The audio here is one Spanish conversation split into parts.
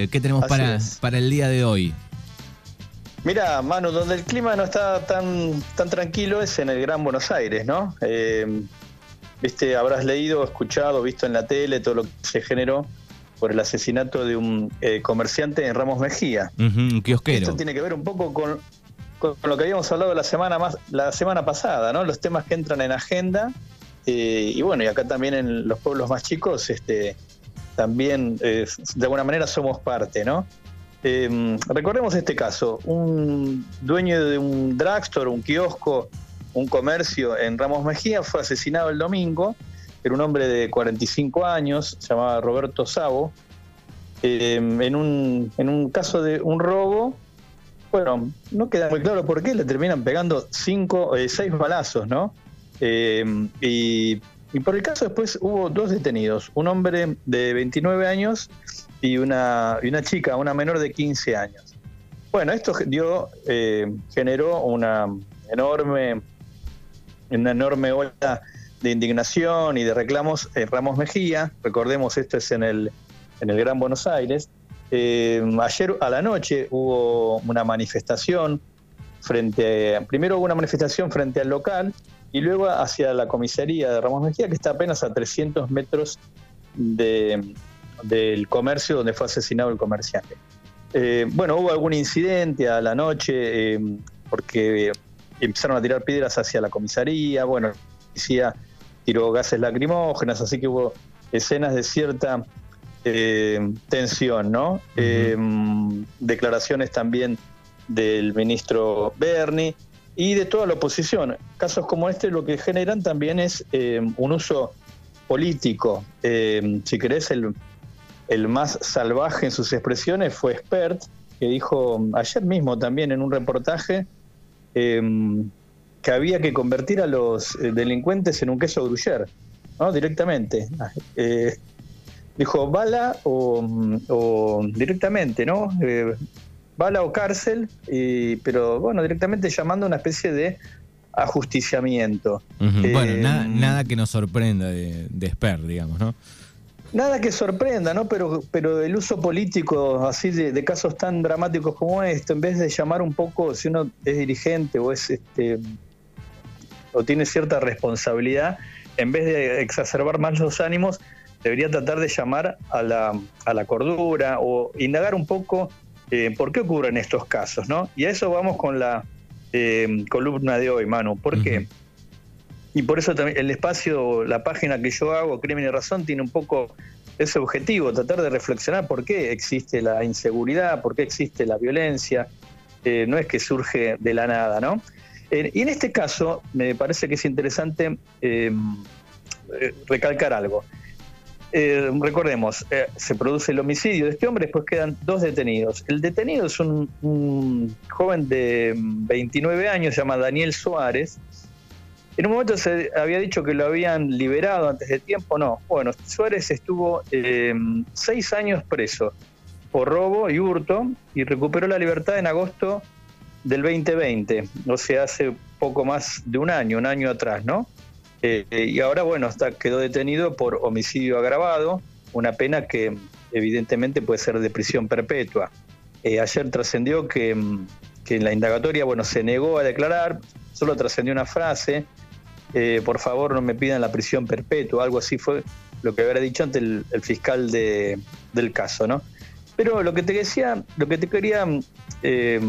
Eh, ¿Qué tenemos para, para el día de hoy? Mira, Manu, donde el clima no está tan, tan tranquilo es en el Gran Buenos Aires, ¿no? Eh, viste, habrás leído, escuchado, visto en la tele todo lo que se generó por el asesinato de un eh, comerciante en Ramos Mejía. un kiosquero. Esto tiene que ver un poco con, con, lo que habíamos hablado la semana más, la semana pasada, ¿no? Los temas que entran en agenda. Eh, y bueno, y acá también en los pueblos más chicos, este, también de alguna manera somos parte, ¿no? Em, recordemos este caso, un dueño de un drugstore, un kiosco, un comercio en Ramos Mejía fue asesinado el domingo, era un hombre de 45 años, se llamaba Roberto Sabo, em, en, un, en un caso de un robo, bueno, no queda muy claro por qué, le terminan pegando cinco, eh, seis balazos, ¿no? Em, y, y por el caso después hubo dos detenidos, un hombre de 29 años y una, y una chica, una menor de 15 años. Bueno, esto dio, eh, generó una enorme, una enorme ola de indignación y de reclamos en Ramos Mejía. Recordemos, esto es en el, en el Gran Buenos Aires. Eh, ayer a la noche hubo una manifestación frente, primero hubo una manifestación frente al local y luego hacia la comisaría de Ramos Mejía, que está apenas a 300 metros de, del comercio donde fue asesinado el comerciante. Eh, bueno, hubo algún incidente a la noche eh, porque empezaron a tirar piedras hacia la comisaría, bueno, la policía tiró gases lacrimógenas, así que hubo escenas de cierta eh, tensión, ¿no? declaraciones también del ministro Berni y de toda la oposición. Casos como este lo que generan también es un uso político. si querés, el, el más salvaje en sus expresiones fue Spert, que dijo ayer mismo también en un reportaje em, que había que convertir a los eh, delincuentes en un queso gruyere, ¿no? directamente. Eh, dijo bala o, directamente, ¿no? Eh, bala o cárcel, pero bueno, directamente llamando a una especie de ajusticiamiento. bueno, nada, nada, que nos sorprenda de, de Spert, digamos, ¿no? Nada que sorprenda, ¿no? Pero, pero el uso político así de, casos tan dramáticos como esto, en vez de llamar un poco, si uno es dirigente o es este o tiene cierta responsabilidad, en vez de exacerbar más los ánimos, debería tratar de llamar a la, a la cordura o indagar un poco eh, por qué ocurren estos casos, ¿no? Y a eso vamos con la eh, columna de hoy, Manu. ¿Por qué? Y por eso también el espacio, la página que yo hago, Crimen y Razón, tiene un poco ese objetivo, tratar de reflexionar por qué existe la inseguridad, por qué existe la violencia. Eh, no es que surge de la nada, ¿no? Y en este caso, me parece que es interesante recalcar algo. Recordemos, se produce el homicidio de este hombre, después quedan dos detenidos. El detenido es un, joven de 29 años, se llama Daniel Suárez, en un momento se había dicho que lo habían liberado antes de tiempo, no. Bueno, Suárez estuvo eh, seis años preso por robo y hurto y recuperó la libertad en agosto del 2020, o sea, hace poco más de un año, un año atrás, ¿no? Eh, y ahora, bueno, está, quedó detenido por homicidio agravado, una pena que evidentemente puede ser de prisión perpetua. Eh, ayer trascendió que, que en la indagatoria, bueno, se negó a declarar, solo trascendió una frase eh, por favor no me pidan la prisión perpetua, algo así fue lo que había dicho antes el, fiscal del caso, ¿no? Pero lo que te decía, lo que te quería eh,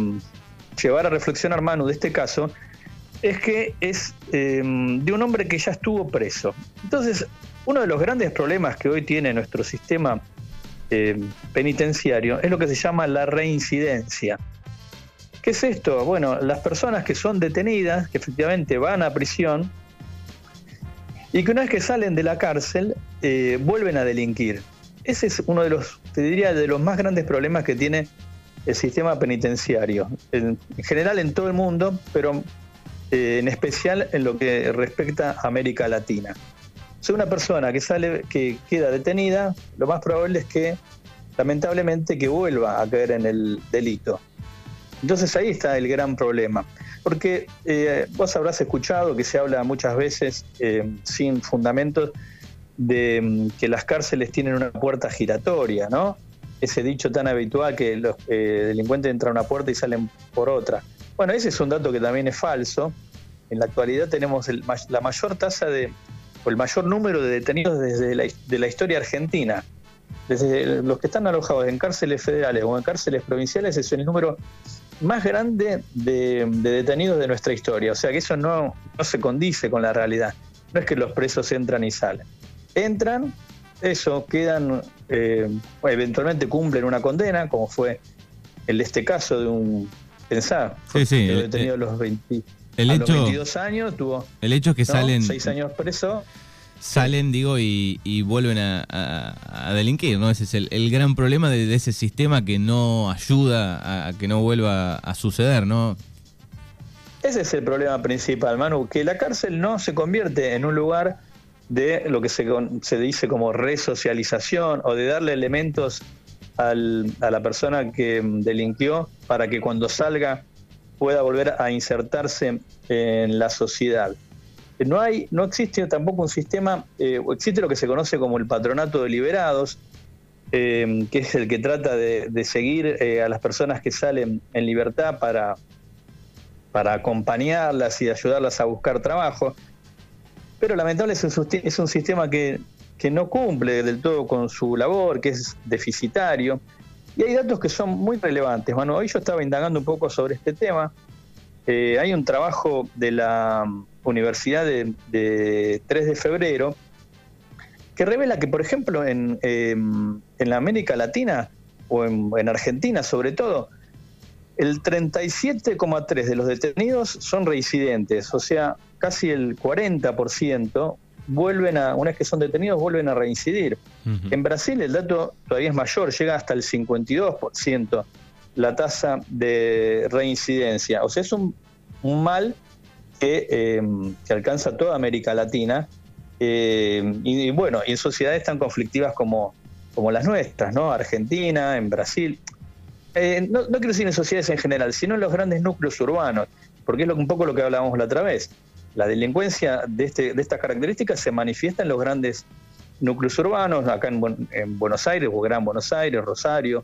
llevar a reflexionar, Manu, de este caso, es que es eh, de un hombre que ya estuvo preso. Entonces, uno de los grandes problemas que hoy tiene nuestro sistema penitenciario es lo que se llama la reincidencia. ¿Qué es esto? Bueno, las personas que son detenidas, que efectivamente van a prisión, y que una vez que salen de la cárcel eh, vuelven a delinquir. Ese es uno de los, te diría, de los más grandes problemas que tiene el sistema penitenciario, en, general en todo el mundo, pero eh, en especial en lo que respecta a América Latina. Si una persona que sale, que queda detenida, lo más probable es que, lamentablemente, que vuelva a caer en el delito. Entonces ahí está el gran problema. Porque eh, vos habrás escuchado que se habla muchas veces eh, sin fundamentos de mm, que las cárceles tienen una puerta giratoria, ¿no? ese dicho tan habitual que los eh, delincuentes entran a una puerta y salen por otra. Bueno, ese es un dato que también es falso. En la actualidad tenemos la mayor tasa de, o el mayor número de detenidos desde la, historia argentina. Desde los que están alojados en cárceles federales o en cárceles provinciales es el número más grande de, detenidos de nuestra historia. O sea que eso no, no se condice con la realidad. No es que los presos entran y salen. Entran, eso, quedan, eh, eventualmente cumplen una condena, como fue el de este caso de un, pensar, sí, sí, detenido a los, 20, el hecho, 22 años, tuvo el hecho es que salen 6 años preso. Salen, digo, y, vuelven a, delinquir, ¿no? Ese es el, gran problema de, ese sistema que no ayuda a, que no vuelva a suceder, ¿no? Ese es el problema principal, Manu, que la cárcel no se convierte en un lugar de lo que se, se dice como resocialización o de darle elementos a la persona que delinquió para que cuando salga pueda volver a insertarse en la sociedad. No, hay, no existe tampoco un sistema, eh, existe lo que se conoce como el patronato de liberados, eh, que es el que trata de, seguir eh, a las personas que salen en libertad para, para acompañarlas y ayudarlas a buscar trabajo. Pero lamentablemente es un, sistema que, que no cumple del todo con su labor, que es deficitario. Y hay datos que son muy relevantes. Bueno, hoy yo estaba indagando un poco sobre este tema. hay un trabajo de la Universidad de, 3 de febrero, que revela que, por ejemplo, en, em, en la América Latina o en, Argentina sobre todo, el 37,3 de los detenidos son reincidentes, o sea, casi el 40% vuelven a, una vez que son detenidos, vuelven a reincidir. En Brasil el dato todavía es mayor, llega hasta el 52% la tasa de reincidencia. O sea, es un, un mal que, eh, alcanza toda América Latina. Eh, y, bueno, en sociedades tan conflictivas como, como las nuestras, ¿no? Argentina, en Brasil. Eh, no, quiero decir en sociedades en general, sino en los grandes núcleos urbanos, porque es lo, un poco lo que hablábamos la otra vez. La delincuencia de, este, de estas características se manifiesta en los grandes núcleos urbanos, acá en, en Buenos Aires, o Gran Buenos Aires, Rosario,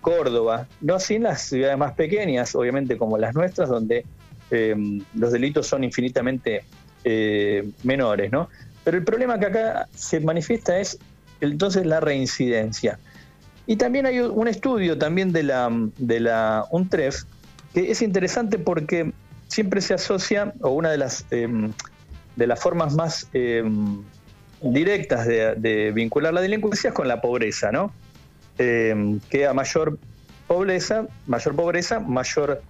Córdoba, no así en las ciudades más pequeñas, obviamente como las nuestras, donde Em, los delitos son infinitamente eh, menores, ¿no? Pero el problema que acá se manifiesta es entonces la reincidencia. Y también hay un estudio también de la, de la UNTREF que es interesante porque siempre se asocia, o una de las, em, de las formas más em, directas de, vincular la delincuencia es con la pobreza, ¿no? que a mayor pobreza, mayor pobreza, mayor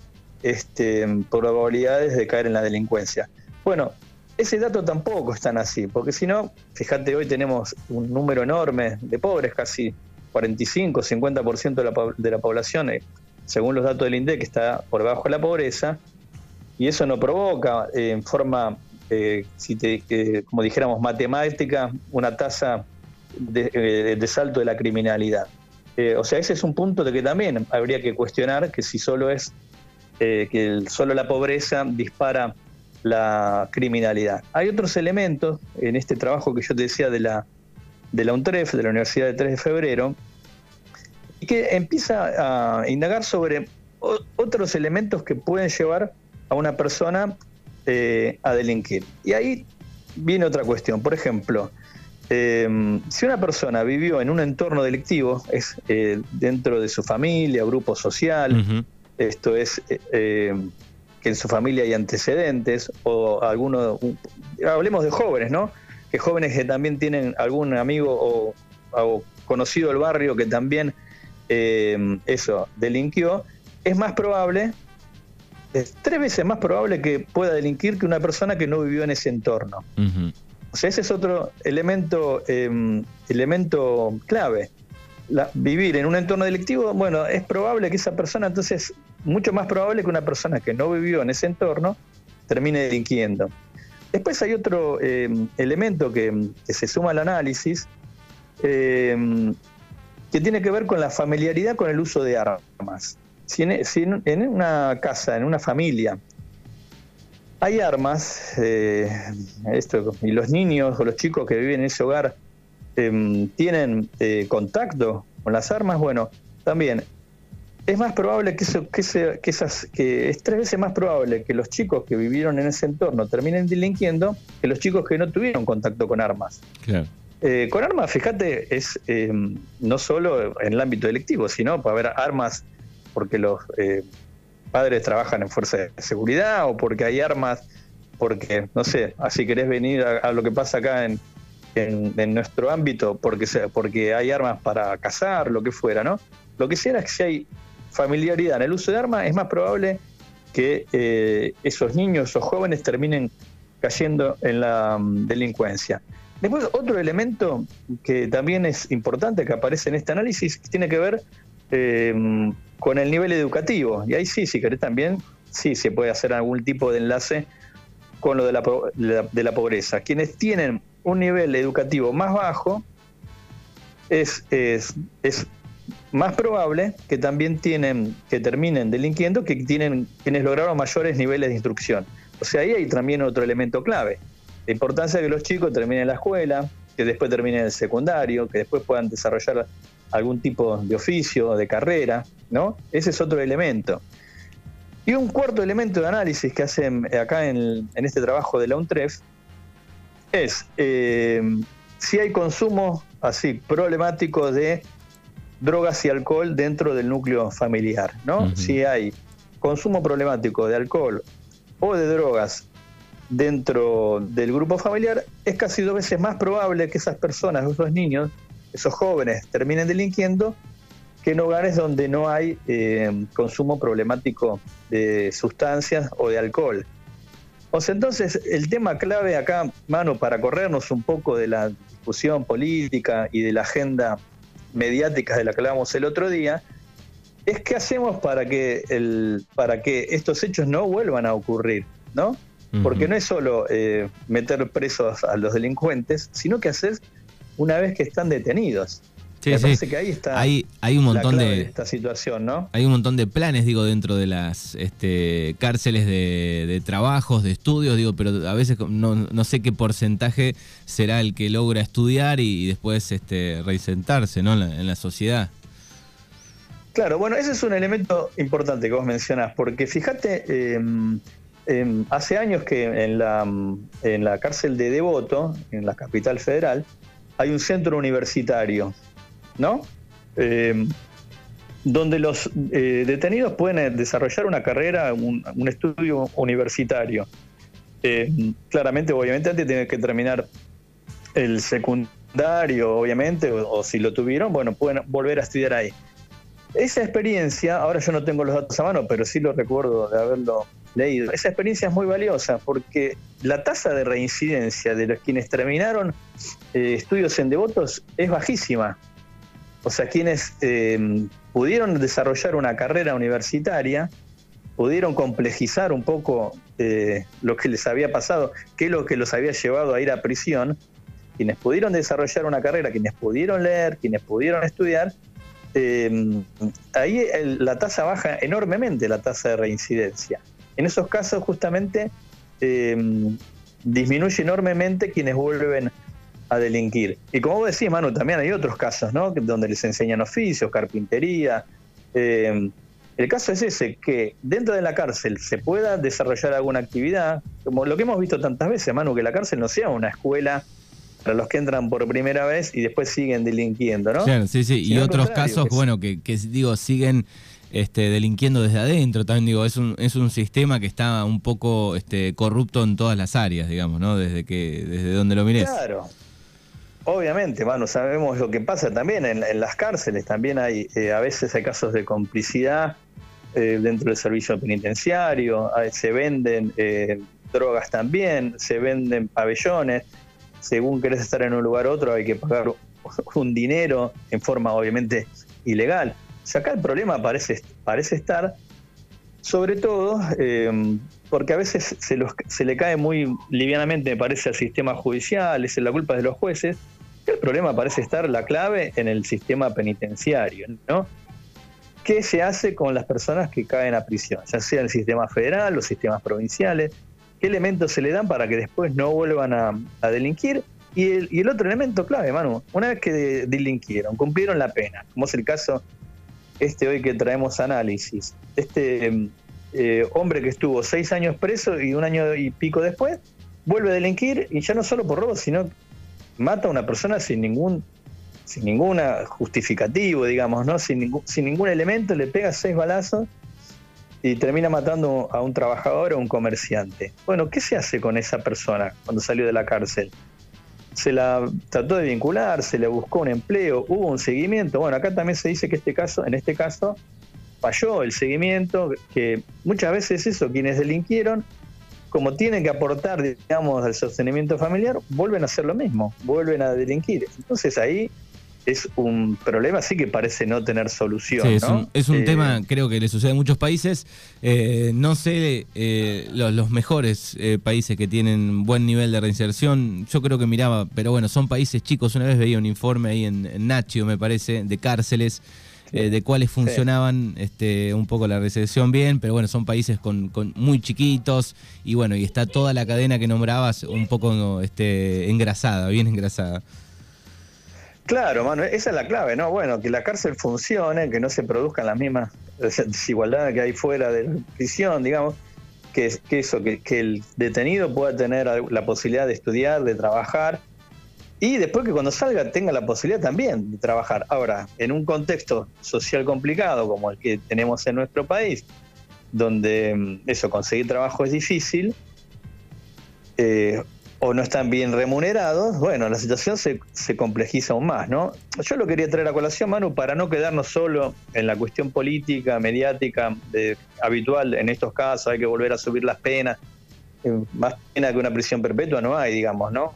este, probabilidades de caer en la delincuencia. Bueno, ese dato tampoco es tan así, porque si no, fíjate, hoy tenemos un número enorme de pobres, casi 45, 50% de la, de la población, eh, según los datos del INDEC, está por debajo de la pobreza, y eso no provoca eh, en forma, eh, si como dijéramos, matemática, una tasa de, salto de la criminalidad. o sea, ese es un punto de que también habría que cuestionar que si solo es eh, que solo la pobreza dispara la criminalidad. Hay otros elementos en este trabajo que yo te decía de la, de la UNTREF, de la Universidad de 3 de Febrero, que empieza a indagar sobre otros elementos que pueden llevar a una persona eh, a delinquir. Y ahí viene otra cuestión. Por ejemplo, eh, si una persona vivió en un entorno delictivo, es dentro de su familia, grupo social, esto es eh, eh, que en su familia hay antecedentes o alguno, hablemos de jóvenes, ¿no? Que jóvenes que también tienen algún amigo o, conocido del barrio que también eh, eso delinquió, es más probable, es tres veces más probable que pueda delinquir que una persona que no vivió en ese entorno. O sea, ese es otro elemento, elemento clave vivir en un entorno delictivo, bueno, es probable que esa persona, entonces, mucho más probable que una persona que no vivió en ese entorno termine delinquiendo. Después hay otro eh, elemento que, se suma al análisis, eh, que tiene que ver con la familiaridad con el uso de armas. Si en, una casa, en una familia, hay armas, eh, esto, y los niños o los chicos que viven en ese hogar Em, tienen eh, contacto con las armas, bueno, también es más probable que, eso, que, que esas, que es tres veces más probable que los chicos que vivieron en ese entorno terminen delinquiendo que los chicos que no tuvieron contacto con armas. Eh, con armas, fíjate, es eh, no solo en el ámbito delictivo, sino para haber armas porque los eh, padres trabajan en fuerza de seguridad o porque hay armas, porque, no sé, así querés venir a, lo que pasa acá en, en, nuestro ámbito, porque, porque hay armas para cazar, lo que fuera, ¿no? Lo que sea es que si hay familiaridad en el uso de armas, es más probable que eh, esos niños o jóvenes terminen cayendo en la mm, delincuencia. Después, otro elemento que también es importante que aparece en este análisis tiene que ver eh, con el nivel educativo. Y ahí sí, si querés también, sí se puede hacer algún tipo de enlace con lo de la, de la pobreza. Quienes tienen un nivel educativo más bajo, es, es, es más probable que también tienen, que terminen delinquiendo que tienen quienes lograron mayores niveles de instrucción. O sea, ahí hay también otro elemento clave. La importancia de que los chicos terminen la escuela, que después terminen el secundario, que después puedan desarrollar algún tipo de oficio, de carrera, ¿no? Ese es otro elemento. Y un cuarto elemento de análisis que hacen acá en, este trabajo de la UNTREF es eh, si hay consumo así problemático de drogas y alcohol dentro del núcleo familiar, ¿no? Si hay consumo problemático de alcohol o de drogas dentro del grupo familiar, es casi dos veces más probable que esas personas, esos niños, esos jóvenes terminen delinquiendo que en hogares donde no hay eh, consumo problemático de sustancias o de alcohol. O sea, entonces el tema clave acá, mano, para corrernos un poco de la discusión política y de la agenda mediáticas de la que hablábamos el otro día, es qué hacemos para que, el, para que estos hechos no vuelvan a ocurrir, ¿no? Porque no es solo eh, meter presos a los delincuentes, sino que hacer una vez que están detenidos. Sí, sí. que ahí está hay, hay un montón de, esta situación, ¿no? Hay un montón de planes, digo, dentro de las este, cárceles de, trabajos, de estudios, digo, pero a veces no, no, sé qué porcentaje será el que logra estudiar y, después este, reinsentarse, ¿no? En la, sociedad. Claro, bueno, ese es un elemento importante que vos mencionás, porque fíjate, em, em, hace años que en la, en la cárcel de Devoto, en la capital federal, hay un centro universitario ¿no? Eh, donde los eh, detenidos pueden desarrollar una carrera, un, estudio universitario. Eh, claramente, obviamente, antes tienen que terminar el secundario, obviamente, o, si lo tuvieron, bueno, pueden volver a estudiar ahí. Esa experiencia, ahora yo no tengo los datos a mano, pero sí lo recuerdo de haberlo leído. Esa experiencia es muy valiosa porque la tasa de reincidencia de los quienes terminaron estudios en devotos es bajísima. O sea, quienes eh, pudieron desarrollar una carrera universitaria, pudieron complejizar un poco eh, lo que les había pasado, qué es lo que los había llevado a ir a prisión, quienes pudieron desarrollar una carrera, quienes pudieron leer, quienes pudieron estudiar, eh, ahí la tasa baja enormemente, la tasa de reincidencia. En esos casos justamente disminuye enormemente quienes vuelven a delinquir. Y como vos decís, Manu, también hay otros casos, ¿no? Donde les enseñan oficios, carpintería. Eh, el caso es ese, que dentro de la cárcel se pueda desarrollar alguna actividad, como lo que hemos visto tantas veces, Manu, que la cárcel no sea una escuela para los que entran por primera vez y después siguen delinquiendo, ¿no? Claro, sí, sí. y otros casos, bueno, que, digo, siguen este, delinquiendo desde adentro. También digo, es un, es un sistema que está un poco este, corrupto en todas las áreas, digamos, ¿no? Desde que, desde donde lo mires. Claro. Obviamente, mano, sabemos lo que pasa también en, las cárceles. También hay, eh, a veces hay casos de complicidad eh, dentro del servicio penitenciario. Se venden eh, drogas también, se venden pabellones. Según querés estar en un lugar u otro, hay que pagar un dinero en forma, obviamente, ilegal. O sea, acá el problema parece, parece estar, sobre todo, porque a veces se, se le cae muy livianamente, me parece, al sistema judicial, es la culpa de los jueces el problema parece estar la clave en el sistema penitenciario, ¿no? ¿Qué se hace con las personas que caen a prisión? Ya sea el sistema federal, los sistemas provinciales, ¿qué elementos se le dan para que después no vuelvan a, delinquir? Y el, otro elemento clave, Manu, una vez que delinquieron, cumplieron la pena, como es el caso este hoy que traemos análisis, este eh, hombre que estuvo seis años preso y un año y pico después, vuelve a delinquir y ya no solo por robo, sino mata a una persona sin ningún sin ninguna justificativo, digamos, ¿no? Sin ningún, sin ningún elemento, le pega seis balazos y termina matando a un trabajador o un comerciante. Bueno, ¿qué se hace con esa persona cuando salió de la cárcel? Se la trató de vincular, se le buscó un empleo, hubo un seguimiento. Bueno, acá también se dice que este caso, en este caso falló el seguimiento, que muchas veces eso, quienes delinquieron, como tienen que aportar, digamos, al sostenimiento familiar, vuelven a hacer lo mismo, vuelven a delinquir. Entonces ahí es un problema sí que parece no tener solución. es un, es un eh, tema, creo que le sucede en muchos países. Eh, no sé eh, los, mejores países que tienen buen nivel de reinserción. Yo creo que miraba, pero bueno, son países chicos. Una vez veía un informe ahí en, en Nacho, me parece, de cárceles. De cuáles funcionaban este, un poco la reinserción bien, pero bueno, son países con, con, muy chiquitos y bueno, y está toda la cadena que nombrabas un poco este, engrasada, bien engrasada. Claro, mano, esa es la clave, ¿no? Bueno, que la cárcel funcione, que no se produzcan las mismas desigualdades que hay fuera de la prisión, digamos, que, que eso, que, el detenido pueda tener la posibilidad de estudiar, de trabajar, y después que cuando salga tenga la posibilidad también de trabajar. Ahora, en un contexto social complicado como el que tenemos en nuestro país, donde mm, eso, conseguir trabajo es difícil, eh, o no están bien remunerados, bueno, la situación se, se, complejiza aún más, ¿no? Yo lo quería traer a colación, Manu, para no quedarnos solo en la cuestión política, mediática, de, habitual en estos casos, hay que volver a subir las penas. Eh, más pena que una prisión perpetua no hay, digamos, ¿no?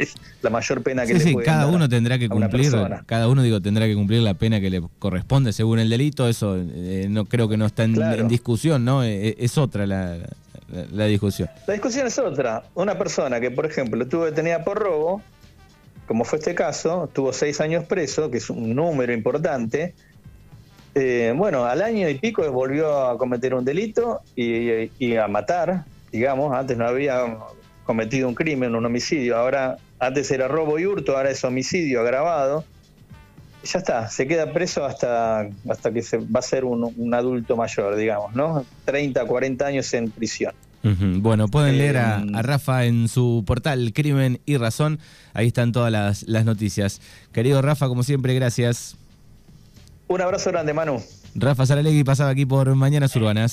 Es, la mayor pena que sí, sí, cada uno tendrá que cumplir, cada uno digo tendrá que cumplir la pena que le corresponde según el delito, eso eh, no creo que no está en, discusión, ¿no? Eh, es otra la, la, discusión. La discusión es otra. Una persona que, por ejemplo, estuvo detenida por robo, como fue este caso, tuvo seis años preso, que es un número importante. Eh, bueno, al año y pico volvió a cometer un delito y, a matar, digamos. Antes no había cometido un crimen, un homicidio. Ahora, antes era robo y hurto, ahora es homicidio agravado. Ya está, se queda preso hasta, hasta que se va a ser un, un adulto mayor, digamos, ¿no? 30, 40 años en prisión. Bueno, pueden leer a, em, Rafa en su portal Crimen y Razón. Ahí están todas las, las noticias. Querido Rafa, como siempre, gracias. Un abrazo grande, Manu. Rafa Saralegui pasaba aquí por Mañanas Urbanas.